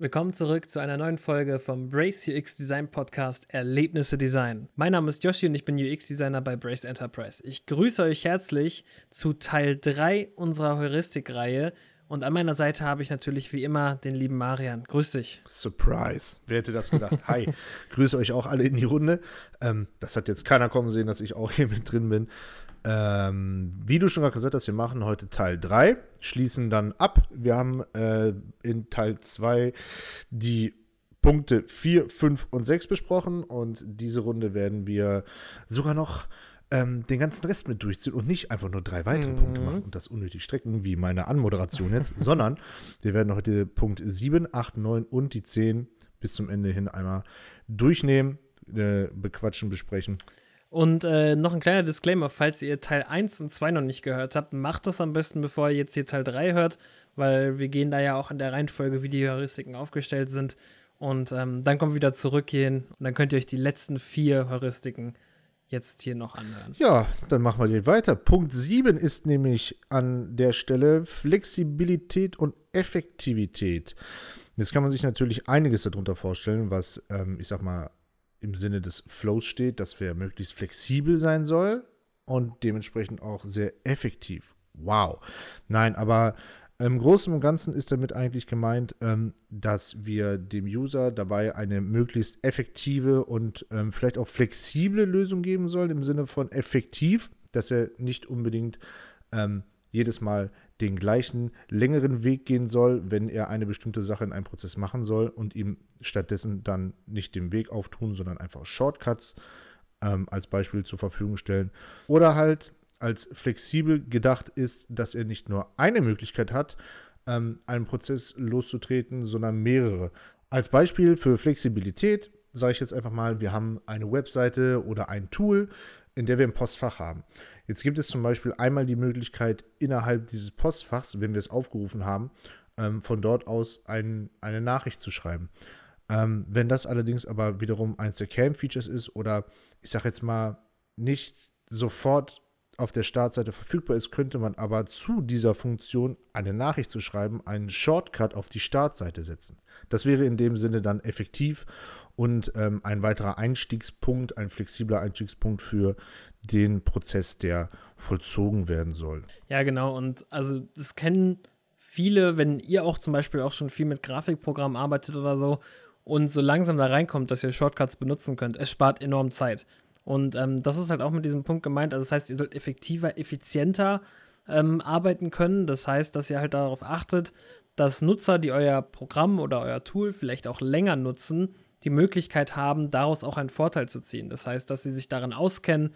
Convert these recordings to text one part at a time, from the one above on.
Willkommen zurück zu einer neuen Folge vom Brace UX Design Podcast Erlebnisse Design. Mein Name ist Yoshi und ich bin UX Designer bei Brace Enterprise. Ich grüße euch herzlich zu Teil 3 unserer Heuristikreihe und an meiner Seite habe ich natürlich wie immer den lieben Marian. Grüß dich. Surprise. Wer hätte das gedacht? Hi. grüße euch auch alle in die Runde. Ähm, das hat jetzt keiner kommen sehen, dass ich auch hier mit drin bin. Ähm, wie du schon gerade gesagt hast, wir machen heute Teil 3, schließen dann ab. Wir haben äh, in Teil 2 die Punkte 4, 5 und 6 besprochen und diese Runde werden wir sogar noch ähm, den ganzen Rest mit durchziehen und nicht einfach nur drei weitere mhm. Punkte machen und das unnötig strecken, wie meine Anmoderation jetzt, sondern wir werden heute Punkt 7, 8, 9 und die 10 bis zum Ende hin einmal durchnehmen, äh, bequatschen, besprechen. Und äh, noch ein kleiner Disclaimer, falls ihr Teil 1 und 2 noch nicht gehört habt, macht das am besten, bevor ihr jetzt hier Teil 3 hört, weil wir gehen da ja auch in der Reihenfolge, wie die Heuristiken aufgestellt sind. Und ähm, dann kommt wieder zurückgehen und dann könnt ihr euch die letzten vier Heuristiken jetzt hier noch anhören. Ja, dann machen wir den weiter. Punkt 7 ist nämlich an der Stelle Flexibilität und Effektivität. Jetzt kann man sich natürlich einiges darunter vorstellen, was, ähm, ich sag mal, im Sinne des Flows steht, dass wir möglichst flexibel sein soll und dementsprechend auch sehr effektiv. Wow. Nein, aber im Großen und Ganzen ist damit eigentlich gemeint, ähm, dass wir dem User dabei eine möglichst effektive und ähm, vielleicht auch flexible Lösung geben sollen, im Sinne von effektiv, dass er nicht unbedingt ähm, jedes Mal den gleichen längeren Weg gehen soll, wenn er eine bestimmte Sache in einem Prozess machen soll und ihm stattdessen dann nicht den Weg auftun, sondern einfach Shortcuts ähm, als Beispiel zur Verfügung stellen. Oder halt als flexibel gedacht ist, dass er nicht nur eine Möglichkeit hat, ähm, einen Prozess loszutreten, sondern mehrere. Als Beispiel für Flexibilität sage ich jetzt einfach mal, wir haben eine Webseite oder ein Tool, in der wir ein Postfach haben. Jetzt gibt es zum Beispiel einmal die Möglichkeit, innerhalb dieses Postfachs, wenn wir es aufgerufen haben, ähm, von dort aus ein, eine Nachricht zu schreiben. Ähm, wenn das allerdings aber wiederum eins der Cam-Features ist oder ich sage jetzt mal nicht sofort auf der Startseite verfügbar ist, könnte man aber zu dieser Funktion eine Nachricht zu schreiben, einen Shortcut auf die Startseite setzen. Das wäre in dem Sinne dann effektiv und ähm, ein weiterer Einstiegspunkt, ein flexibler Einstiegspunkt für den Prozess, der vollzogen werden soll. Ja, genau. Und also das kennen viele, wenn ihr auch zum Beispiel auch schon viel mit Grafikprogrammen arbeitet oder so und so langsam da reinkommt, dass ihr Shortcuts benutzen könnt. Es spart enorm Zeit. Und ähm, das ist halt auch mit diesem Punkt gemeint. Also das heißt, ihr sollt effektiver, effizienter ähm, arbeiten können. Das heißt, dass ihr halt darauf achtet, dass Nutzer, die euer Programm oder euer Tool vielleicht auch länger nutzen, die Möglichkeit haben, daraus auch einen Vorteil zu ziehen. Das heißt, dass sie sich darin auskennen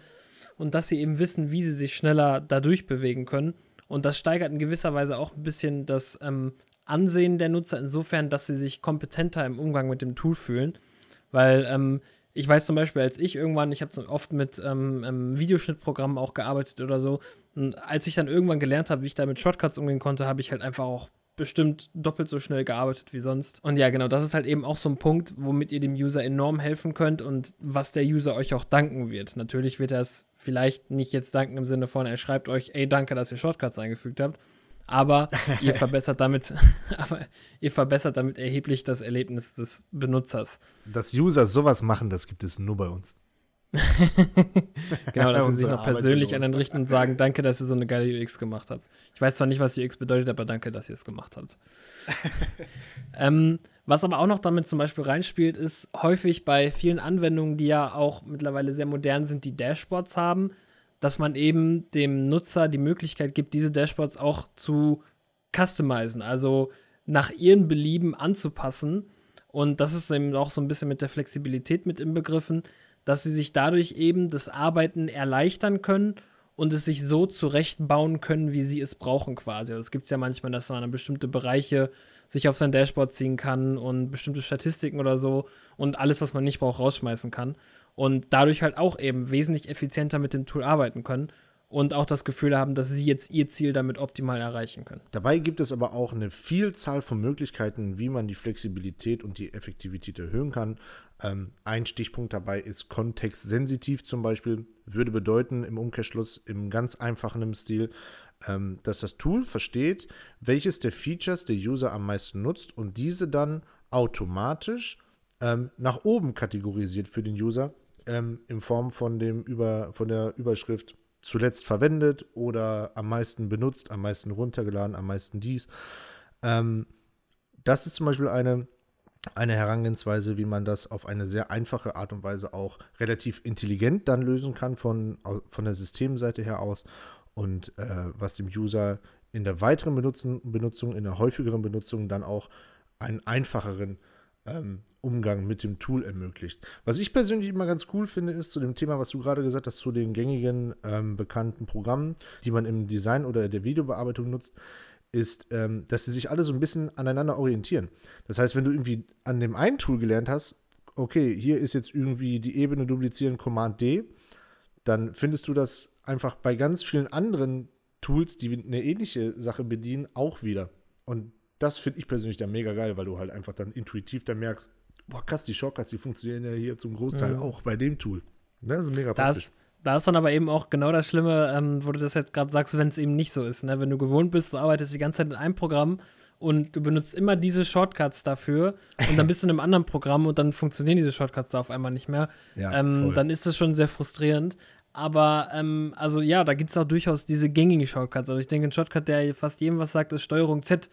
und dass sie eben wissen, wie sie sich schneller dadurch bewegen können. Und das steigert in gewisser Weise auch ein bisschen das ähm, Ansehen der Nutzer insofern, dass sie sich kompetenter im Umgang mit dem Tool fühlen. Weil ähm, ich weiß zum Beispiel, als ich irgendwann, ich habe so oft mit ähm, Videoschnittprogrammen auch gearbeitet oder so, und als ich dann irgendwann gelernt habe, wie ich da mit Shortcuts umgehen konnte, habe ich halt einfach auch bestimmt doppelt so schnell gearbeitet wie sonst. Und ja, genau, das ist halt eben auch so ein Punkt, womit ihr dem User enorm helfen könnt und was der User euch auch danken wird. Natürlich wird er es vielleicht nicht jetzt danken im Sinne von, er schreibt euch, ey, danke, dass ihr Shortcuts eingefügt habt. Aber ihr verbessert damit, aber ihr verbessert damit erheblich das Erlebnis des Benutzers. Dass User sowas machen, das gibt es nur bei uns. genau, dass sie sich noch persönlich an den richten und sagen, danke, dass ihr so eine geile UX gemacht habt. Ich weiß zwar nicht, was UX bedeutet, aber danke, dass ihr es gemacht habt. ähm, was aber auch noch damit zum Beispiel reinspielt, ist häufig bei vielen Anwendungen, die ja auch mittlerweile sehr modern sind, die Dashboards haben, dass man eben dem Nutzer die Möglichkeit gibt, diese Dashboards auch zu customizen, also nach ihren Belieben anzupassen. Und das ist eben auch so ein bisschen mit der Flexibilität mit inbegriffen, dass sie sich dadurch eben das Arbeiten erleichtern können und es sich so zurechtbauen können, wie sie es brauchen quasi. Also es gibt ja manchmal, dass man bestimmte Bereiche sich auf sein Dashboard ziehen kann und bestimmte Statistiken oder so und alles, was man nicht braucht, rausschmeißen kann. Und dadurch halt auch eben wesentlich effizienter mit dem Tool arbeiten können und auch das Gefühl haben, dass sie jetzt ihr Ziel damit optimal erreichen können. Dabei gibt es aber auch eine Vielzahl von Möglichkeiten, wie man die Flexibilität und die Effektivität erhöhen kann. Ähm, ein Stichpunkt dabei ist kontextsensitiv zum Beispiel, würde bedeuten im Umkehrschluss im ganz einfachen Stil, ähm, dass das Tool versteht, welches der Features der User am meisten nutzt und diese dann automatisch ähm, nach oben kategorisiert für den User ähm, in Form von, dem über, von der Überschrift zuletzt verwendet oder am meisten benutzt, am meisten runtergeladen, am meisten dies. Ähm, das ist zum Beispiel eine, eine Herangehensweise, wie man das auf eine sehr einfache Art und Weise auch relativ intelligent dann lösen kann von, von der Systemseite her aus und äh, was dem User in der weiteren Benutzen, Benutzung, in der häufigeren Benutzung dann auch einen einfacheren ähm, Umgang mit dem Tool ermöglicht. Was ich persönlich immer ganz cool finde, ist zu dem Thema, was du gerade gesagt hast, zu den gängigen ähm, bekannten Programmen, die man im Design oder der Videobearbeitung nutzt, ist, ähm, dass sie sich alle so ein bisschen aneinander orientieren. Das heißt, wenn du irgendwie an dem einen Tool gelernt hast, okay, hier ist jetzt irgendwie die Ebene duplizieren, Command D, dann findest du das einfach bei ganz vielen anderen Tools, die eine ähnliche Sache bedienen, auch wieder. Und das finde ich persönlich dann mega geil, weil du halt einfach dann intuitiv dann merkst, boah, krass, die Shortcuts, die funktionieren ja hier zum Großteil mhm. auch bei dem Tool. Das ist mega praktisch. Das, da ist dann aber eben auch genau das Schlimme, ähm, wo du das jetzt gerade sagst, wenn es eben nicht so ist. Ne? Wenn du gewohnt bist, du arbeitest die ganze Zeit in einem Programm und du benutzt immer diese Shortcuts dafür und dann bist du in einem anderen Programm und dann funktionieren diese Shortcuts da auf einmal nicht mehr. Ja, ähm, dann ist das schon sehr frustrierend. Aber, ähm, also ja, da gibt es auch durchaus diese gängigen Shortcuts. Also ich denke, ein Shortcut, der fast jedem was sagt, ist Steuerung Z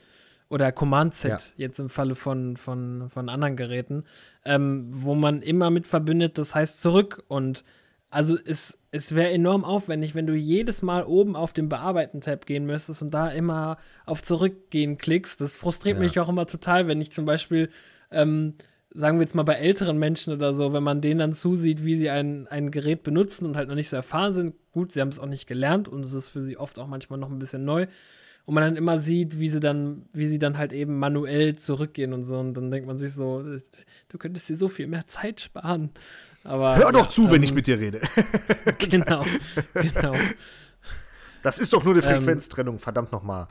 oder Command Z, ja. jetzt im Falle von, von, von anderen Geräten, ähm, wo man immer mit verbindet, das heißt zurück und also es, es wäre enorm aufwendig, wenn du jedes Mal oben auf den Bearbeiten-Tab gehen müsstest und da immer auf Zurückgehen klickst. Das frustriert ja. mich auch immer total, wenn ich zum Beispiel, ähm, sagen wir jetzt mal bei älteren Menschen oder so, wenn man denen dann zusieht, wie sie ein, ein Gerät benutzen und halt noch nicht so erfahren sind. Gut, sie haben es auch nicht gelernt und es ist für sie oft auch manchmal noch ein bisschen neu. Und man dann immer sieht, wie sie dann, wie sie dann halt eben manuell zurückgehen und so. Und dann denkt man sich so, du könntest dir so viel mehr Zeit sparen. Aber, Hör doch ja, zu, ähm, wenn ich mit dir rede. genau, genau. Das ist doch nur eine ähm, Frequenztrennung, ähm, verdammt nochmal.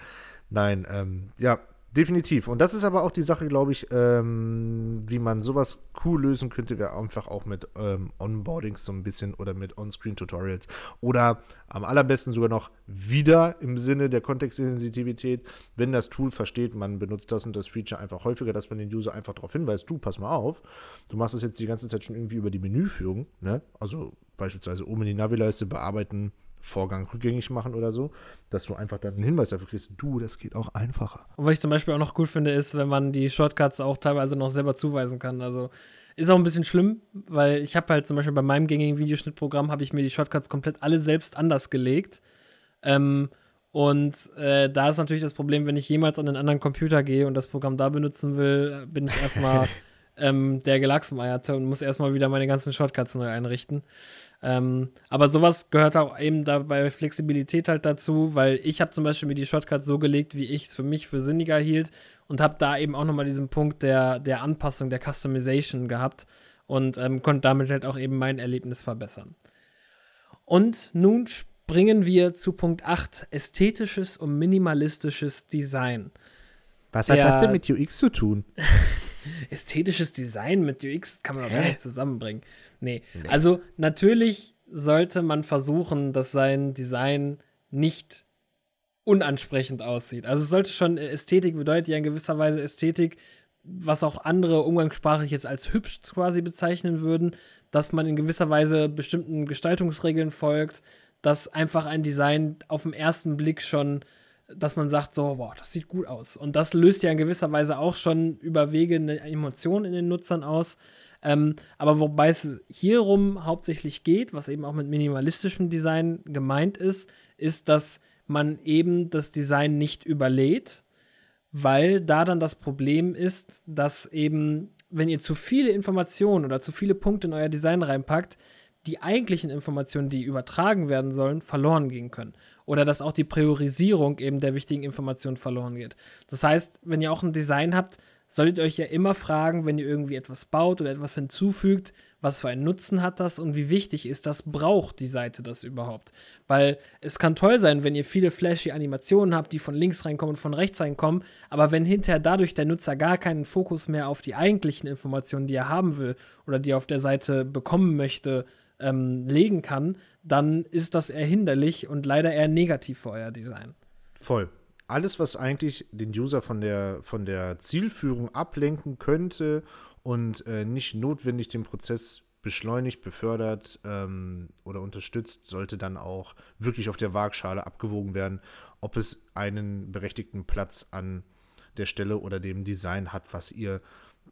Nein, ähm, ja, definitiv. Und das ist aber auch die Sache, glaube ich, ähm, wie man sowas cool lösen könnte, wäre einfach auch mit ähm, Onboardings so ein bisschen oder mit On-Screen-Tutorials. Oder am allerbesten sogar noch wieder im Sinne der Kontextsensitivität, wenn das Tool versteht, man benutzt das und das Feature einfach häufiger, dass man den User einfach darauf hinweist, du, pass mal auf, du machst es jetzt die ganze Zeit schon irgendwie über die Menüführung, ne? Also beispielsweise oben in die Navileiste bearbeiten, Vorgang rückgängig machen oder so, dass du einfach dann einen Hinweis dafür kriegst, du, das geht auch einfacher. Und was ich zum Beispiel auch noch gut finde, ist, wenn man die Shortcuts auch teilweise noch selber zuweisen kann. Also ist auch ein bisschen schlimm, weil ich habe halt zum Beispiel bei meinem gängigen Videoschnittprogramm habe ich mir die Shortcuts komplett alle selbst anders gelegt. Ähm, und äh, da ist natürlich das Problem, wenn ich jemals an einen anderen Computer gehe und das Programm da benutzen will, bin ich erstmal ähm, der Gelacksmeierte und muss erstmal wieder meine ganzen Shortcuts neu einrichten. Ähm, aber sowas gehört auch eben dabei Flexibilität halt dazu, weil ich habe zum Beispiel mir die Shortcuts so gelegt, wie ich es für mich für sinniger hielt und habe da eben auch nochmal diesen Punkt der, der Anpassung, der Customization gehabt und ähm, konnte damit halt auch eben mein Erlebnis verbessern. Und nun springen wir zu Punkt 8, ästhetisches und minimalistisches Design. Was der, hat das denn mit UX zu tun? ästhetisches Design mit UX kann man doch gar nicht zusammenbringen. Nee. nee. Also natürlich sollte man versuchen, dass sein Design nicht unansprechend aussieht. Also es sollte schon Ästhetik bedeutet ja in gewisser Weise Ästhetik, was auch andere umgangssprachlich jetzt als hübsch quasi bezeichnen würden, dass man in gewisser Weise bestimmten Gestaltungsregeln folgt, dass einfach ein Design auf den ersten Blick schon, dass man sagt, so, boah, das sieht gut aus. Und das löst ja in gewisser Weise auch schon über Wege eine Emotion in den Nutzern aus. Ähm, aber wobei es hierum hauptsächlich geht, was eben auch mit minimalistischem Design gemeint ist, ist, dass man eben das Design nicht überlädt, weil da dann das Problem ist, dass eben, wenn ihr zu viele Informationen oder zu viele Punkte in euer Design reinpackt, die eigentlichen Informationen, die übertragen werden sollen, verloren gehen können. Oder dass auch die Priorisierung eben der wichtigen Informationen verloren geht. Das heißt, wenn ihr auch ein Design habt, solltet ihr euch ja immer fragen, wenn ihr irgendwie etwas baut oder etwas hinzufügt, was für einen Nutzen hat das und wie wichtig ist das, braucht die Seite das überhaupt? Weil es kann toll sein, wenn ihr viele flashy Animationen habt, die von links reinkommen und von rechts reinkommen, aber wenn hinterher dadurch der Nutzer gar keinen Fokus mehr auf die eigentlichen Informationen, die er haben will oder die er auf der Seite bekommen möchte, ähm, legen kann, dann ist das eher hinderlich und leider eher negativ für euer Design. Voll. alles, was eigentlich den User von der, von der Zielführung ablenken könnte und äh, nicht notwendig den Prozess beschleunigt, befördert ähm, oder unterstützt, sollte dann auch wirklich auf der Waagschale abgewogen werden, ob es einen berechtigten Platz an der Stelle oder dem Design hat, was ihr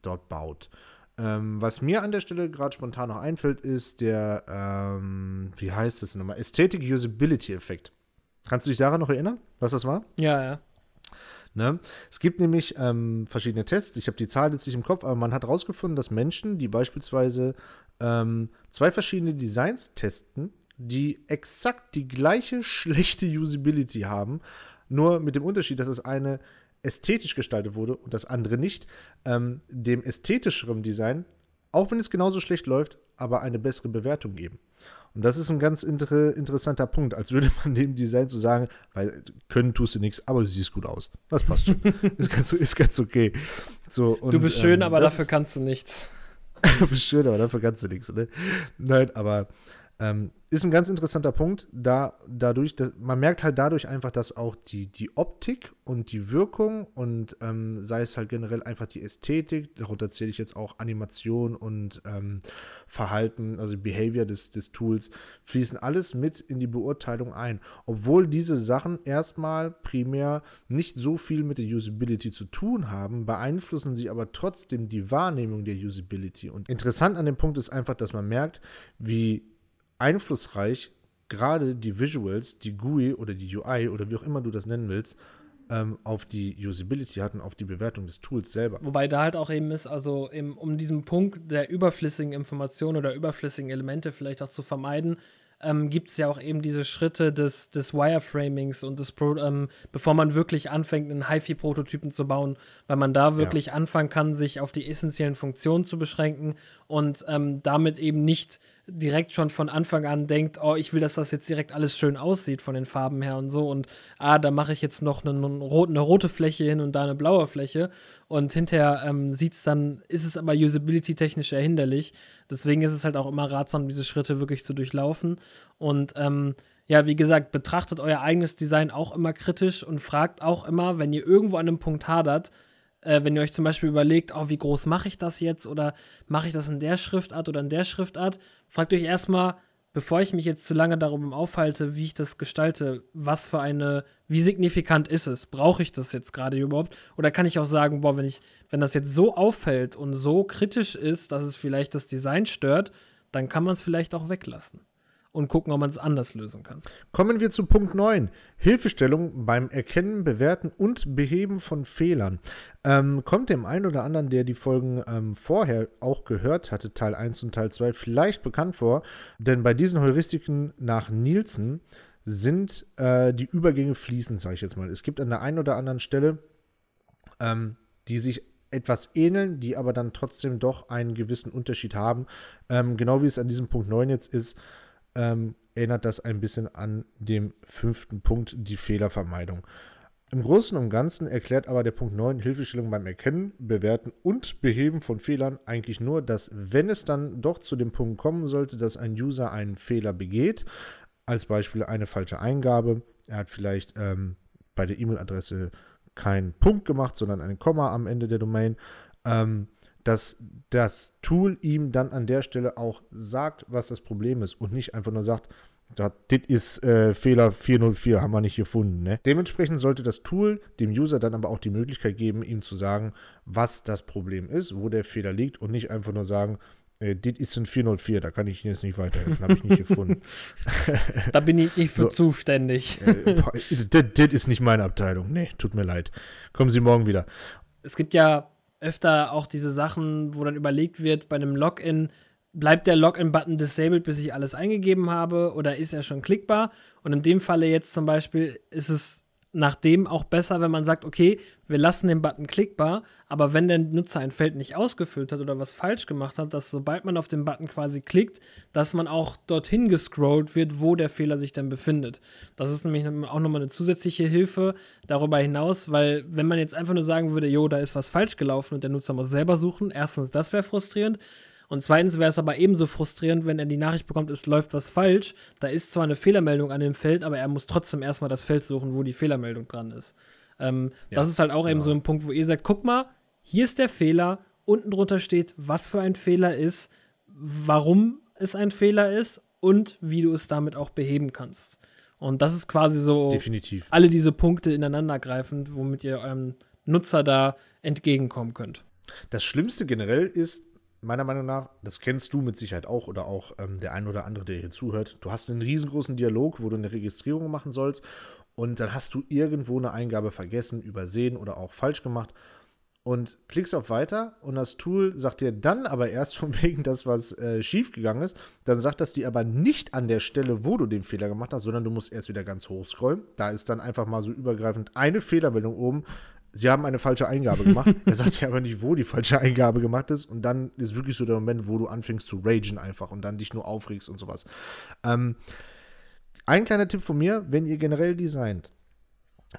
dort baut. Ähm, was mir an der Stelle gerade spontan noch einfällt, ist der, ähm, wie heißt es nochmal, Aesthetic-Usability-Effekt. Kannst du dich daran noch erinnern, was das war? Ja, ja. Ne? Es gibt nämlich ähm, verschiedene Tests, ich habe die Zahl jetzt nicht im Kopf, aber man hat herausgefunden, dass Menschen, die beispielsweise ähm, zwei verschiedene Designs testen, die exakt die gleiche schlechte Usability haben, nur mit dem Unterschied, dass das eine ästhetisch gestaltet wurde und das andere nicht, ähm, dem ästhetischeren Design, auch wenn es genauso schlecht läuft, aber eine bessere Bewertung geben. Und das ist ein ganz inter interessanter Punkt, als würde man dem Design zu so sagen, weil können tust du nichts, aber du siehst gut aus. Das passt schon. ist, ganz, ist ganz okay. So, und, du bist schön, ähm, aber dafür kannst du nichts. du bist schön, aber dafür kannst du nichts. Ne? Nein, aber ähm, ist ein ganz interessanter Punkt, da dadurch, dass, man merkt halt dadurch einfach, dass auch die, die Optik und die Wirkung und ähm, sei es halt generell einfach die Ästhetik, darunter zähle ich jetzt auch Animation und ähm, Verhalten, also Behavior des, des Tools, fließen alles mit in die Beurteilung ein. Obwohl diese Sachen erstmal primär nicht so viel mit der Usability zu tun haben, beeinflussen sie aber trotzdem die Wahrnehmung der Usability. Und interessant an dem Punkt ist einfach, dass man merkt, wie einflussreich gerade die Visuals, die GUI oder die UI oder wie auch immer du das nennen willst, ähm, auf die Usability hatten, auf die Bewertung des Tools selber. Wobei da halt auch eben ist, also im, um diesen Punkt der überflüssigen Informationen oder überflüssigen Elemente vielleicht auch zu vermeiden, ähm, gibt es ja auch eben diese Schritte des, des Wireframings und des Pro, ähm, bevor man wirklich anfängt, einen HiFi-Prototypen zu bauen, weil man da wirklich ja. anfangen kann, sich auf die essentiellen Funktionen zu beschränken und ähm, damit eben nicht direkt schon von Anfang an denkt, oh, ich will, dass das jetzt direkt alles schön aussieht von den Farben her und so und ah, da mache ich jetzt noch eine, eine, rote Fläche hin und da eine blaue Fläche und hinterher ähm, sieht's dann, ist es aber usability-technisch eher hinderlich. Deswegen ist es halt auch immer ratsam, diese Schritte wirklich zu durchlaufen und ähm, ja, wie gesagt, betrachtet euer eigenes Design auch immer kritisch und fragt auch immer, wenn ihr irgendwo an einem Punkt hadert, äh, wenn ihr euch zum Beispiel überlegt, oh, wie groß mache ich das jetzt oder mache ich das in der Schriftart oder in der Schriftart, fragt euch erstmal, bevor ich mich jetzt zu lange darum aufhalte, wie ich das gestalte, was für eine, wie signifikant ist es? Brauche ich das jetzt gerade überhaupt? Oder kann ich auch sagen, boah, wenn ich, wenn das jetzt so auffällt und so kritisch ist, dass es vielleicht das Design stört, dann kann man es vielleicht auch weglassen und gucken, ob man es anders lösen kann. Kommen wir zu Punkt 9. Hilfestellung beim Erkennen, Bewerten und Beheben von Fehlern. Ähm, kommt dem einen oder anderen, der die Folgen ähm, vorher auch gehört hatte, Teil 1 und Teil 2, vielleicht bekannt vor, denn bei diesen Heuristiken nach Nielsen sind äh, die Übergänge fließend, sage ich jetzt mal. Es gibt an der einen oder anderen Stelle, ähm, die sich etwas ähneln, die aber dann trotzdem doch einen gewissen Unterschied haben. Ähm, genau wie es an diesem Punkt 9 jetzt ist, ähm, erinnert das ein bisschen an dem fünften Punkt, die Fehlervermeidung. Im Großen und Ganzen erklärt aber der Punkt 9 Hilfestellung beim Erkennen, Bewerten und Beheben von Fehlern eigentlich nur, dass wenn es dann doch zu dem Punkt kommen sollte, dass ein User einen Fehler begeht, als Beispiel eine falsche Eingabe, er hat vielleicht ähm, bei der E-Mail-Adresse keinen Punkt gemacht, sondern ein Komma am Ende der Domain, ähm, dass das Tool ihm dann an der Stelle auch sagt, was das Problem ist und nicht einfach nur sagt, das ist äh, Fehler 404, haben wir nicht gefunden. Ne? Dementsprechend sollte das Tool dem User dann aber auch die Möglichkeit geben, ihm zu sagen, was das Problem ist, wo der Fehler liegt und nicht einfach nur sagen, äh, das ist ein 404, da kann ich Ihnen jetzt nicht weiterhelfen, habe ich nicht gefunden. da bin ich nicht für so, zuständig. äh, das ist nicht meine Abteilung. Nee, tut mir leid. Kommen Sie morgen wieder. Es gibt ja öfter auch diese Sachen, wo dann überlegt wird, bei einem Login, bleibt der Login-Button disabled, bis ich alles eingegeben habe, oder ist er schon klickbar? Und in dem Falle jetzt zum Beispiel ist es nachdem auch besser, wenn man sagt, okay, wir lassen den Button klickbar, aber wenn der Nutzer ein Feld nicht ausgefüllt hat oder was falsch gemacht hat, dass sobald man auf den Button quasi klickt, dass man auch dorthin gescrollt wird, wo der Fehler sich dann befindet. Das ist nämlich auch nochmal eine zusätzliche Hilfe darüber hinaus, weil wenn man jetzt einfach nur sagen würde, jo, da ist was falsch gelaufen und der Nutzer muss selber suchen, erstens, das wäre frustrierend. Und zweitens wäre es aber ebenso frustrierend, wenn er die Nachricht bekommt, es läuft was falsch. Da ist zwar eine Fehlermeldung an dem Feld, aber er muss trotzdem erstmal das Feld suchen, wo die Fehlermeldung dran ist. Ähm, ja, das ist halt auch genau. eben so ein Punkt, wo ihr sagt, guck mal, hier ist der Fehler, unten drunter steht, was für ein Fehler ist, warum es ein Fehler ist und wie du es damit auch beheben kannst. Und das ist quasi so Definitiv. alle diese Punkte ineinandergreifend, womit ihr eurem Nutzer da entgegenkommen könnt. Das Schlimmste generell ist, meiner Meinung nach, das kennst du mit Sicherheit auch oder auch ähm, der ein oder andere, der hier zuhört. Du hast einen riesengroßen Dialog, wo du eine Registrierung machen sollst und dann hast du irgendwo eine Eingabe vergessen, übersehen oder auch falsch gemacht und klickst auf Weiter und das Tool sagt dir dann aber erst von wegen das, was äh, schief gegangen ist, dann sagt das dir aber nicht an der Stelle, wo du den Fehler gemacht hast, sondern du musst erst wieder ganz hoch scrollen. Da ist dann einfach mal so übergreifend eine Fehlermeldung oben. Sie haben eine falsche Eingabe gemacht. er sagt dir aber nicht, wo die falsche Eingabe gemacht ist. Und dann ist wirklich so der Moment, wo du anfängst zu ragen einfach und dann dich nur aufregst und sowas. Ähm, ein kleiner Tipp von mir, wenn ihr generell designt,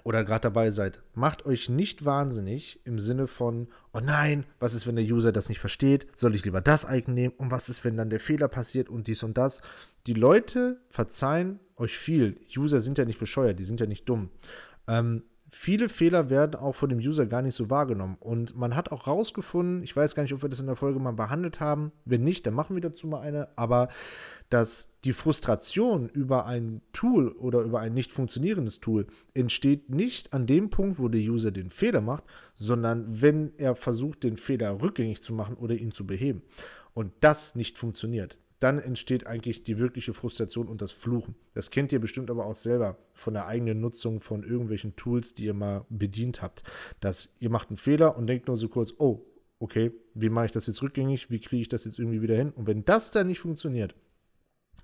oder gerade dabei seid, macht euch nicht wahnsinnig im Sinne von, oh nein, was ist, wenn der User das nicht versteht? Soll ich lieber das Icon nehmen? Und was ist, wenn dann der Fehler passiert und dies und das? Die Leute verzeihen euch viel. User sind ja nicht bescheuert, die sind ja nicht dumm. Ähm, viele Fehler werden auch von dem User gar nicht so wahrgenommen. Und man hat auch rausgefunden, ich weiß gar nicht, ob wir das in der Folge mal behandelt haben. Wenn nicht, dann machen wir dazu mal eine. Aber dass die Frustration über ein Tool oder über ein nicht funktionierendes Tool entsteht nicht an dem Punkt, wo der User den Fehler macht, sondern wenn er versucht, den Fehler rückgängig zu machen oder ihn zu beheben. Und das nicht funktioniert. Dann entsteht eigentlich die wirkliche Frustration und das Fluchen. Das kennt ihr bestimmt aber auch selber von der eigenen Nutzung von irgendwelchen Tools, die ihr mal bedient habt. Dass ihr macht einen Fehler und denkt nur so kurz, oh, okay, wie mache ich das jetzt rückgängig? Wie kriege ich das jetzt irgendwie wieder hin? Und wenn das dann nicht funktioniert,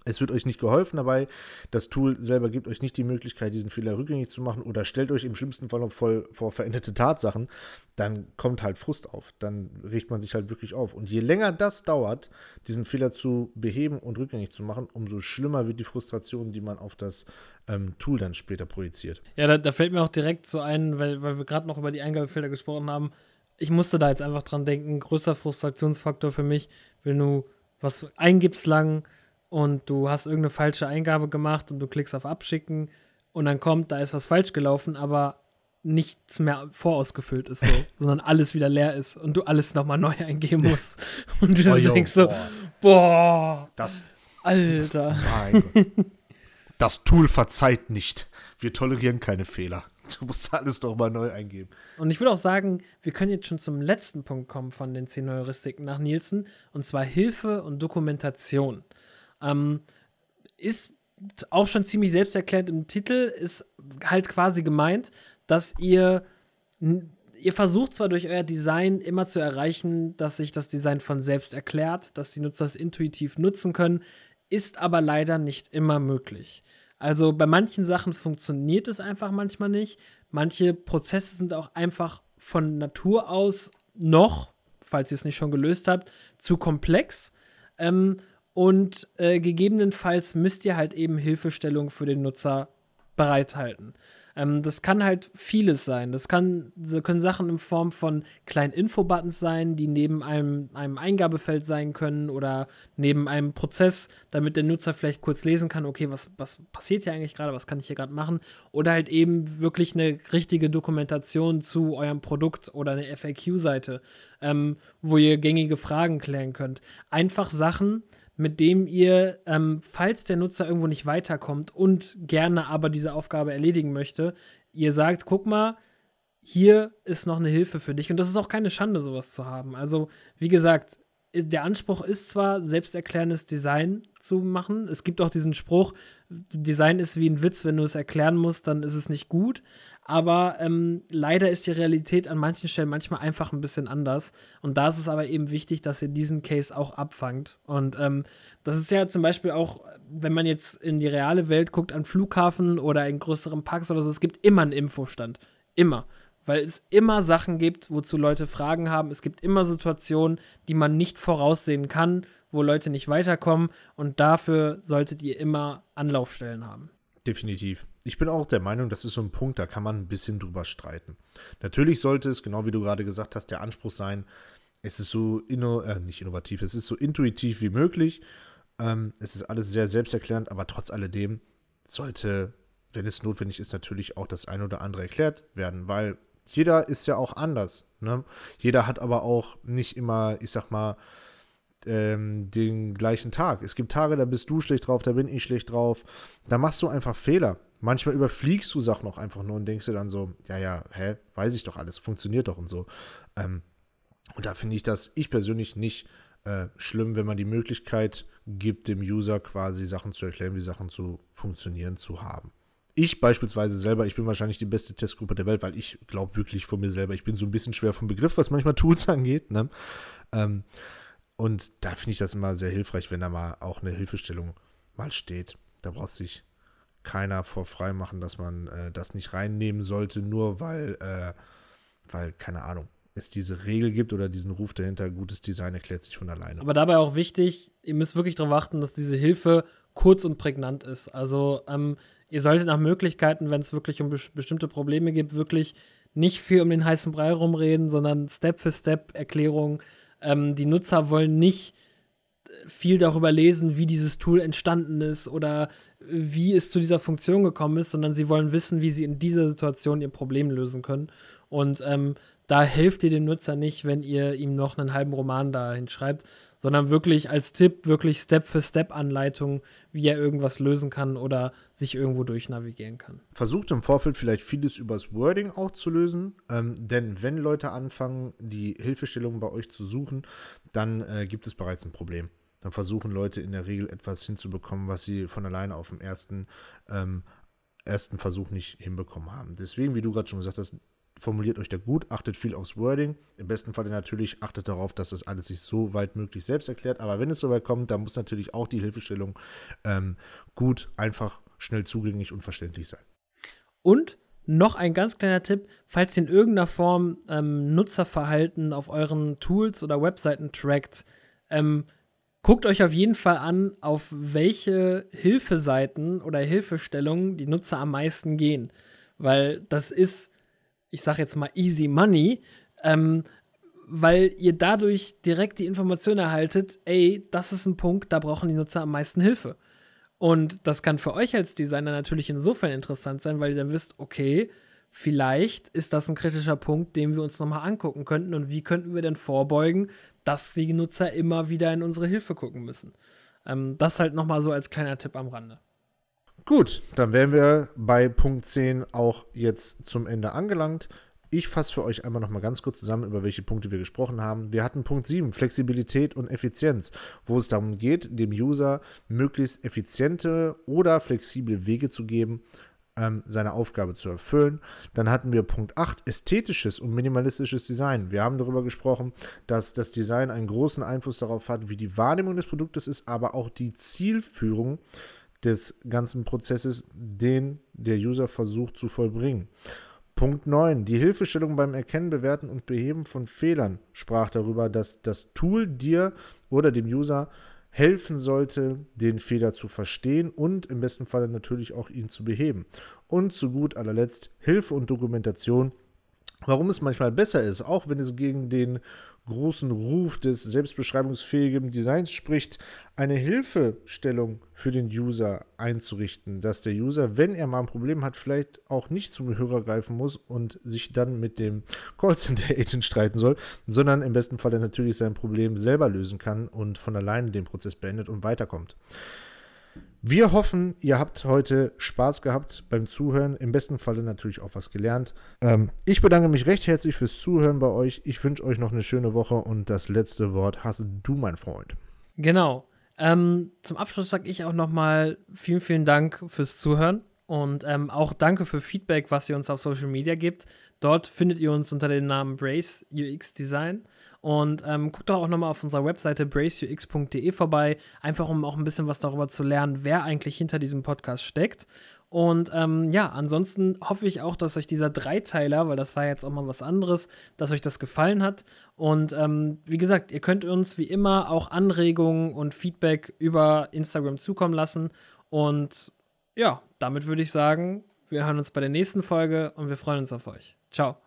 es wird euch nicht geholfen dabei. Das Tool selber gibt euch nicht die Möglichkeit, diesen Fehler rückgängig zu machen oder stellt euch im schlimmsten Fall noch voll vor veränderte Tatsachen. Dann kommt halt Frust auf. Dann regt man sich halt wirklich auf. Und je länger das dauert, diesen Fehler zu beheben und rückgängig zu machen, umso schlimmer wird die Frustration, die man auf das ähm, Tool dann später projiziert. Ja, da, da, fällt mir auch direkt so ein, weil, weil wir gerade noch über die Eingabefehler gesprochen haben. Ich musste da jetzt einfach dran denken. Größter Frustrationsfaktor für mich, wenn du was eingibst lang und du hast irgendeine falsche Eingabe gemacht und du klickst auf Abschicken und dann kommt, da ist was falsch gelaufen, aber nichts mehr vorausgefüllt ist, so, sondern alles wieder leer ist und du alles nochmal neu eingeben musst. Und du oh, denkst so, boah, boah das, Alter. Das Tool verzeiht nicht. Wir tolerieren keine Fehler. Du musst alles nochmal neu eingeben. Und ich würde auch sagen, wir können jetzt schon zum letzten Punkt kommen von den zehn Heuristiken nach Nielsen, und zwar Hilfe und Dokumentation. Ähm, ist auch schon ziemlich selbsterklärend im Titel, ist halt quasi gemeint, dass ihr ihr versucht zwar durch euer Design immer zu erreichen, dass sich das Design von selbst erklärt, dass die Nutzer es intuitiv nutzen können, ist aber leider nicht immer möglich. Also bei manchen Sachen funktioniert es einfach manchmal nicht. Manche Prozesse sind auch einfach von Natur aus noch, falls ihr es nicht schon gelöst habt, zu komplex. Ähm, und äh, gegebenenfalls müsst ihr halt eben Hilfestellung für den Nutzer bereithalten. Ähm, das kann halt vieles sein. Das kann, so können Sachen in Form von kleinen Infobuttons sein, die neben einem, einem Eingabefeld sein können oder neben einem Prozess, damit der Nutzer vielleicht kurz lesen kann, okay, was, was passiert hier eigentlich gerade, was kann ich hier gerade machen? Oder halt eben wirklich eine richtige Dokumentation zu eurem Produkt oder eine FAQ-Seite, ähm, wo ihr gängige Fragen klären könnt. Einfach Sachen, mit dem ihr, ähm, falls der Nutzer irgendwo nicht weiterkommt und gerne aber diese Aufgabe erledigen möchte, ihr sagt, guck mal, hier ist noch eine Hilfe für dich. Und das ist auch keine Schande, sowas zu haben. Also, wie gesagt, der Anspruch ist zwar, selbsterklärendes Design zu machen. Es gibt auch diesen Spruch, Design ist wie ein Witz, wenn du es erklären musst, dann ist es nicht gut. Aber ähm, leider ist die Realität an manchen Stellen manchmal einfach ein bisschen anders. Und da ist es aber eben wichtig, dass ihr diesen Case auch abfangt. Und ähm, das ist ja zum Beispiel auch, wenn man jetzt in die reale Welt guckt, an Flughafen oder in größeren Parks oder so, es gibt immer einen Infostand. Immer. Weil es immer Sachen gibt, wozu Leute Fragen haben. Es gibt immer Situationen, die man nicht voraussehen kann, wo Leute nicht weiterkommen. Und dafür solltet ihr immer Anlaufstellen haben. Definitiv. Ich bin auch der Meinung, das ist so ein Punkt, da kann man ein bisschen drüber streiten. Natürlich sollte es, genau wie du gerade gesagt hast, der Anspruch sein, es ist so inno, äh, nicht innovativ, es ist so intuitiv wie möglich. Ähm, es ist alles sehr selbsterklärend, aber trotz alledem sollte wenn es notwendig ist, natürlich auch das eine oder andere erklärt werden, weil jeder ist ja auch anders. Ne? Jeder hat aber auch nicht immer, ich sag mal, ähm, den gleichen Tag. Es gibt Tage, da bist du schlecht drauf, da bin ich schlecht drauf. Da machst du einfach Fehler. Manchmal überfliegst du Sachen auch einfach nur und denkst dir dann so, ja, ja, hä, weiß ich doch alles, funktioniert doch und so. Ähm, und da finde ich das, ich persönlich nicht äh, schlimm, wenn man die Möglichkeit gibt, dem User quasi Sachen zu erklären, wie Sachen zu funktionieren zu haben. Ich beispielsweise selber, ich bin wahrscheinlich die beste Testgruppe der Welt, weil ich glaube wirklich von mir selber, ich bin so ein bisschen schwer vom Begriff, was manchmal Tools angeht. Ne? Ähm, und da finde ich das immer sehr hilfreich, wenn da mal auch eine Hilfestellung mal steht. Da braucht sich keiner vor frei machen, dass man äh, das nicht reinnehmen sollte, nur weil, äh, weil, keine Ahnung, es diese Regel gibt oder diesen Ruf dahinter, gutes Design erklärt sich von alleine. Aber dabei auch wichtig, ihr müsst wirklich darauf achten, dass diese Hilfe kurz und prägnant ist. Also ähm, ihr solltet nach Möglichkeiten, wenn es wirklich um be bestimmte Probleme geht, wirklich nicht viel um den heißen Brei rumreden, sondern Step für Step Erklärungen. Ähm, die Nutzer wollen nicht äh, viel darüber lesen, wie dieses Tool entstanden ist oder wie es zu dieser Funktion gekommen ist, sondern sie wollen wissen, wie sie in dieser Situation ihr Problem lösen können. Und ähm, da helft ihr dem Nutzer nicht, wenn ihr ihm noch einen halben Roman dahin schreibt, sondern wirklich als Tipp, wirklich Step-für-Step-Anleitung, wie er irgendwas lösen kann oder sich irgendwo durchnavigieren kann. Versucht im Vorfeld vielleicht vieles übers Wording auch zu lösen, ähm, denn wenn Leute anfangen, die Hilfestellungen bei euch zu suchen, dann äh, gibt es bereits ein Problem. Dann versuchen Leute in der Regel etwas hinzubekommen, was sie von alleine auf dem ersten, ähm, ersten Versuch nicht hinbekommen haben. Deswegen, wie du gerade schon gesagt hast, formuliert euch da gut, achtet viel aufs Wording. Im besten Fall natürlich achtet darauf, dass das alles sich so weit möglich selbst erklärt. Aber wenn es soweit kommt, dann muss natürlich auch die Hilfestellung ähm, gut, einfach, schnell zugänglich und verständlich sein. Und noch ein ganz kleiner Tipp, falls ihr in irgendeiner Form ähm, Nutzerverhalten auf euren Tools oder Webseiten trackt, ähm, guckt euch auf jeden Fall an, auf welche Hilfeseiten oder Hilfestellungen die Nutzer am meisten gehen. Weil das ist ich sage jetzt mal Easy Money, ähm, weil ihr dadurch direkt die Information erhaltet, ey, das ist ein Punkt, da brauchen die Nutzer am meisten Hilfe. Und das kann für euch als Designer natürlich insofern interessant sein, weil ihr dann wisst, okay, vielleicht ist das ein kritischer Punkt, den wir uns nochmal angucken könnten und wie könnten wir denn vorbeugen, dass die Nutzer immer wieder in unsere Hilfe gucken müssen. Ähm, das halt nochmal so als kleiner Tipp am Rande. Gut, dann wären wir bei Punkt 10 auch jetzt zum Ende angelangt. Ich fasse für euch einmal noch mal ganz kurz zusammen, über welche Punkte wir gesprochen haben. Wir hatten Punkt 7, Flexibilität und Effizienz, wo es darum geht, dem User möglichst effiziente oder flexible Wege zu geben, ähm, seine Aufgabe zu erfüllen. Dann hatten wir Punkt 8, ästhetisches und minimalistisches Design. Wir haben darüber gesprochen, dass das Design einen großen Einfluss darauf hat, wie die Wahrnehmung des Produktes ist, aber auch die Zielführung des ganzen Prozesses, den der User versucht zu vollbringen. Punkt 9. Die Hilfestellung beim Erkennen, Bewerten und Beheben von Fehlern sprach darüber, dass das Tool dir oder dem User helfen sollte, den Fehler zu verstehen und im besten Falle natürlich auch ihn zu beheben. Und zu gut allerletzt Hilfe und Dokumentation. Warum es manchmal besser ist, auch wenn es gegen den großen Ruf des selbstbeschreibungsfähigen Designs spricht, eine Hilfestellung für den User einzurichten, dass der User, wenn er mal ein Problem hat, vielleicht auch nicht zum Hörer greifen muss und sich dann mit dem Callcenter-Agent streiten soll, sondern im besten Fall natürlich sein Problem selber lösen kann und von alleine den Prozess beendet und weiterkommt. Wir hoffen, ihr habt heute Spaß gehabt beim Zuhören. Im besten Falle natürlich auch was gelernt. Ähm, ich bedanke mich recht herzlich fürs Zuhören bei euch. Ich wünsche euch noch eine schöne Woche und das letzte Wort hast du, mein Freund. Genau. Ähm, zum Abschluss sage ich auch nochmal vielen, vielen Dank fürs Zuhören und ähm, auch danke für Feedback, was ihr uns auf Social Media gibt. Dort findet ihr uns unter dem Namen Brace UX Design. Und ähm, guckt doch auch nochmal auf unserer Webseite braceux.de vorbei, einfach um auch ein bisschen was darüber zu lernen, wer eigentlich hinter diesem Podcast steckt. Und ähm, ja, ansonsten hoffe ich auch, dass euch dieser Dreiteiler, weil das war jetzt auch mal was anderes, dass euch das gefallen hat. Und ähm, wie gesagt, ihr könnt uns wie immer auch Anregungen und Feedback über Instagram zukommen lassen. Und ja, damit würde ich sagen, wir hören uns bei der nächsten Folge und wir freuen uns auf euch. Ciao.